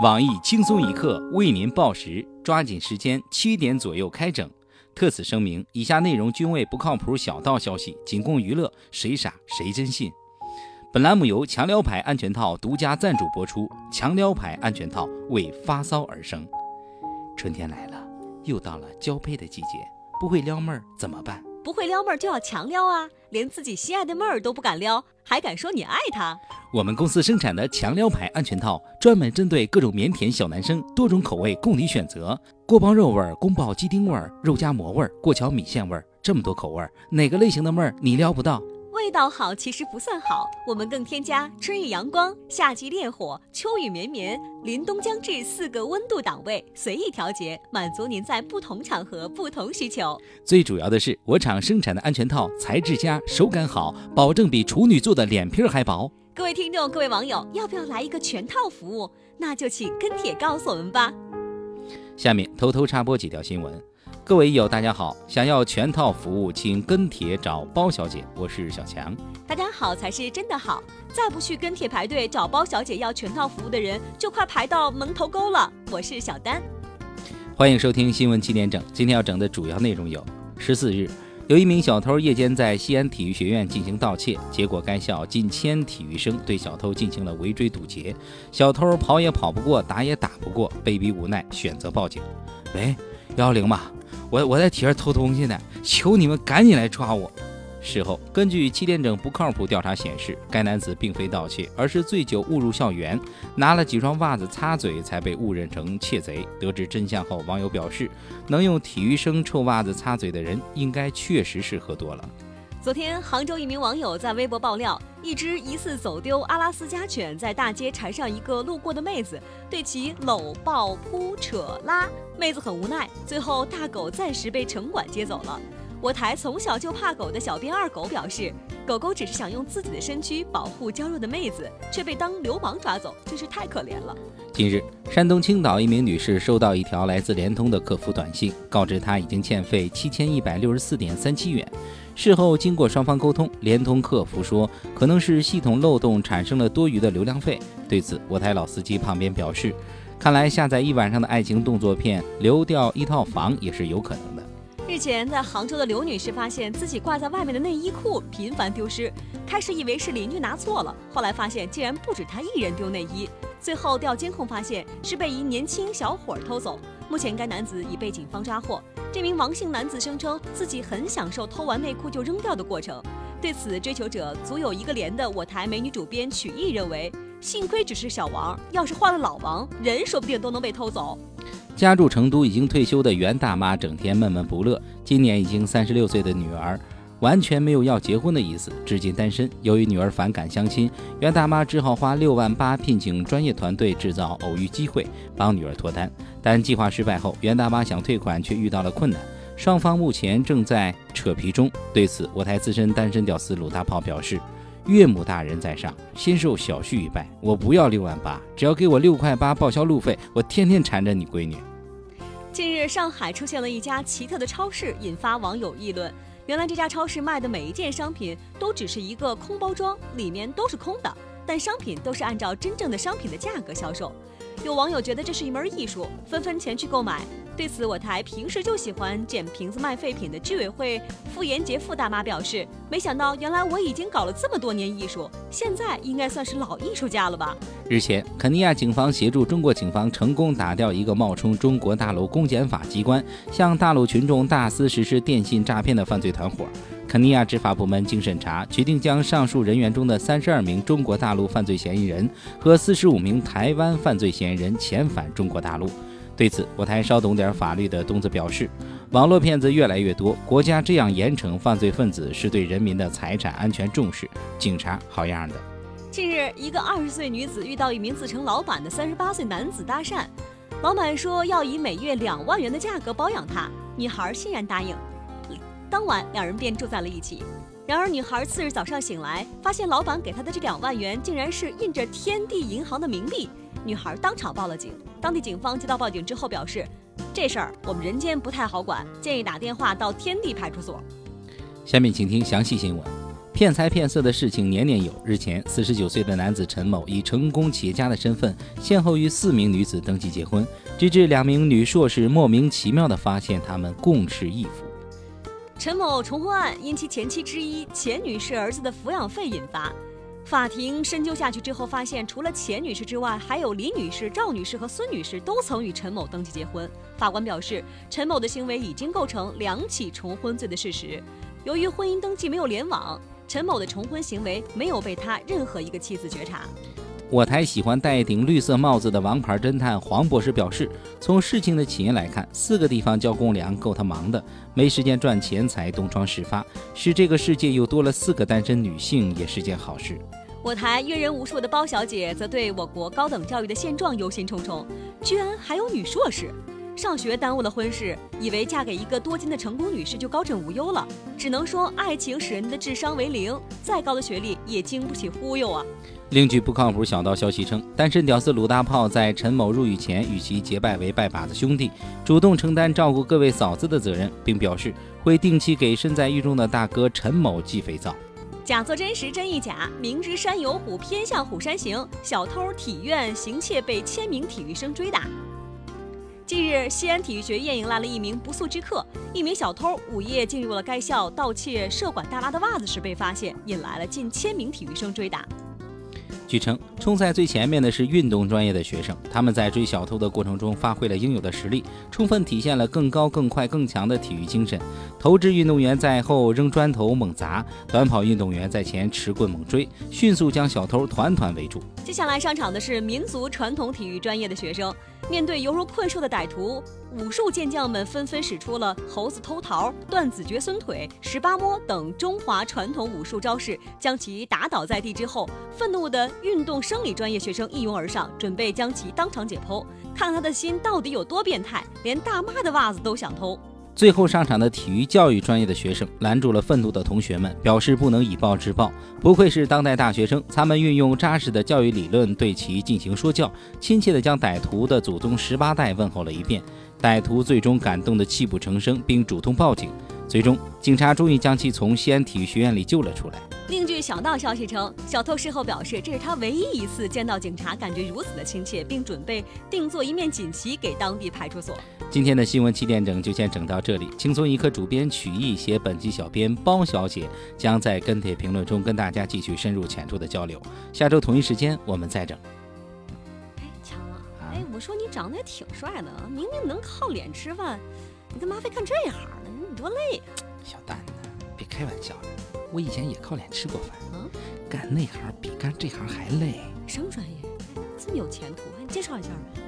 网易轻松一刻为您报时，抓紧时间，七点左右开整。特此声明，以下内容均为不靠谱小道消息，仅供娱乐，谁傻谁真信。本栏目由强撩牌安全套独家赞助播出，强撩牌安全套为发骚而生。春天来了，又到了交配的季节，不会撩妹儿怎么办？不会撩妹儿就要强撩啊！连自己心爱的妹儿都不敢撩，还敢说你爱她？我们公司生产的强撩牌安全套，专门针对各种腼腆小男生，多种口味供你选择：锅包肉味儿、宫保鸡丁味儿、肉夹馍味儿、过桥米线味儿，这么多口味儿，哪个类型的妹儿你撩不到？味道好其实不算好，我们更添加春意阳光、夏季烈火、秋雨绵绵、凛冬将至四个温度档位，随意调节，满足您在不同场合不同需求。最主要的是，我厂生产的安全套材质佳，手感好，保证比处女座的脸皮还薄。各位听众，各位网友，要不要来一个全套服务？那就请跟帖告诉我们吧。下面偷偷插播几条新闻。各位友，大家好！想要全套服务，请跟帖找包小姐，我是小强。大家好才是真的好，再不去跟帖排队找包小姐要全套服务的人，就快排到门头沟了。我是小丹，欢迎收听新闻七点整。今天要整的主要内容有：十四日，有一名小偷夜间在西安体育学院进行盗窃，结果该校近千体育生对小偷进行了围追堵截，小偷跑也跑不过，打也打不过，被逼无奈选择报警。喂，幺幺零吧。我我在体院偷东西呢，求你们赶紧来抓我！事后，根据七点整不靠谱调查显示，该男子并非盗窃，而是醉酒误入校园，拿了几双袜子擦嘴，才被误认成窃贼。得知真相后，网友表示，能用体育生臭袜子擦嘴的人，应该确实是喝多了。昨天，杭州一名网友在微博爆料，一只疑似走丢阿拉斯加犬在大街缠上一个路过的妹子，对其搂抱扑扯拉，妹子很无奈，最后大狗暂时被城管接走了。我台从小就怕狗的小编二狗表示，狗狗只是想用自己的身躯保护娇弱的妹子，却被当流氓抓走，真是太可怜了。近日，山东青岛一名女士收到一条来自联通的客服短信，告知她已经欠费七千一百六十四点三七元。事后经过双方沟通，联通客服说可能是系统漏洞产生了多余的流量费。对此，我台老司机旁边表示，看来下载一晚上的爱情动作片流掉一套房也是有可能。日前，在杭州的刘女士发现自己挂在外面的内衣裤频繁丢失，开始以为是邻居拿错了，后来发现竟然不止她一人丢内衣。最后调监控发现是被一年轻小伙偷走。目前该男子已被警方抓获。这名王姓男子声称自己很享受偷完内裤就扔掉的过程。对此，追求者足有一个连的我台美女主编曲艺认为，幸亏只是小王，要是换了老王，人说不定都能被偷走。家住成都已经退休的袁大妈整天闷闷不乐。今年已经三十六岁的女儿，完全没有要结婚的意思，至今单身。由于女儿反感相亲，袁大妈只好花六万八聘请专业团队制造偶遇机会，帮女儿脱单。但计划失败后，袁大妈想退款却遇到了困难，双方目前正在扯皮中。对此，我台资深单身屌丝鲁大炮表示：“岳母大人在上，先受小婿一拜。我不要六万八，只要给我六块八报销路费，我天天缠着你闺女。”近日，上海出现了一家奇特的超市，引发网友议论。原来这家超市卖的每一件商品都只是一个空包装，里面都是空的，但商品都是按照真正的商品的价格销售。有网友觉得这是一门艺术，纷纷前去购买。对此，我台平时就喜欢捡瓶子卖废品的居委会傅延杰傅大妈表示：“没想到，原来我已经搞了这么多年艺术，现在应该算是老艺术家了吧？”日前，肯尼亚警方协助中国警方成功打掉一个冒充中国大陆公检法机关，向大陆群众大肆实施电信诈骗的犯罪团伙。肯尼亚执法部门经审查，决定将上述人员中的三十二名中国大陆犯罪嫌疑人和四十五名台湾犯罪嫌疑人遣返中国大陆。对此，我台稍懂点法律的东子表示，网络骗子越来越多，国家这样严惩犯罪分子是对人民的财产安全重视。警察好样的！近日，一个二十岁女子遇到一名自称老板的三十八岁男子搭讪，老板说要以每月两万元的价格包养她，女孩欣然答应。当晚，两人便住在了一起。然而，女孩次日早上醒来，发现老板给她的这两万元竟然是印着天地银行的冥币。女孩当场报了警。当地警方接到报警之后表示，这事儿我们人间不太好管，建议打电话到天地派出所。下面请听详细新闻。骗财骗色的事情年年有。日前，四十九岁的男子陈某以成功企业家的身份，先后与四名女子登记结婚，直至两名女硕士莫名其妙地发现他们共侍一夫。陈某重婚案因其前妻之一钱女士儿子的抚养费引发，法庭深究下去之后发现，除了钱女士之外，还有李女士、赵女士和孙女士都曾与陈某登记结婚。法官表示，陈某的行为已经构成两起重婚罪的事实。由于婚姻登记没有联网，陈某的重婚行为没有被他任何一个妻子觉察。我台喜欢戴一顶绿色帽子的王牌侦探黄博士表示，从事情的起因来看，四个地方交公粮够他忙的，没时间赚钱才东窗事发，使这个世界又多了四个单身女性也是件好事。我台阅人无数的包小姐则对我国高等教育的现状忧心忡忡，居然还有女硕士，上学耽误了婚事，以为嫁给一个多金的成功女士就高枕无忧了，只能说爱情使人的智商为零，再高的学历也经不起忽悠啊。另据不靠谱小道消息称，单身屌丝鲁大炮在陈某入狱前与其结拜为拜把子兄弟，主动承担照顾各位嫂子的责任，并表示会定期给身在狱中的大哥陈某寄肥皂。假作真实，真亦假。明知山有虎，偏向虎山行。小偷体院行窃被千名体育生追打。近日，西安体育学院迎来了一名不速之客，一名小偷午夜进入了该校盗窃社管大妈的袜子时被发现，引来了近千名体育生追打。据称，冲在最前面的是运动专业的学生，他们在追小偷的过程中发挥了应有的实力，充分体现了更高、更快、更强的体育精神。投掷运动员在后扔砖头猛砸，短跑运动员在前持棍猛追，迅速将小偷团团围住。接下来上场的是民族传统体育专业的学生，面对犹如困兽的歹徒，武术健将们纷纷使出了猴子偷桃、断子绝孙腿、十八摸等中华传统武术招式，将其打倒在地之后，愤怒的运动生理专业学生一拥而上，准备将其当场解剖，看他的心到底有多变态，连大妈的袜子都想偷。最后上场的体育教育专业的学生拦住了愤怒的同学们，表示不能以暴制暴。不愧是当代大学生，他们运用扎实的教育理论对其进行说教，亲切地将歹徒的祖宗十八代问候了一遍。歹徒最终感动得泣不成声，并主动报警。最终，警察终于将其从西安体育学院里救了出来。小道消息称，小偷事后表示，这是他唯一一次见到警察，感觉如此的亲切，并准备定做一面锦旗给当地派出所。今天的新闻七点整就先整到这里。轻松一刻主编曲艺写本期小编包小姐将在跟帖评论中跟大家继续深入浅出的交流。下周同一时间我们再整。哎，强啊！哎，我说你长得也挺帅的，明明能靠脸吃饭，你干嘛非干这一行呢？你多累呀！小蛋子，别开玩笑了，我以前也靠脸吃过饭。嗯，干那行比干这行还累。什么专业？这么有前途，你介绍一下呗。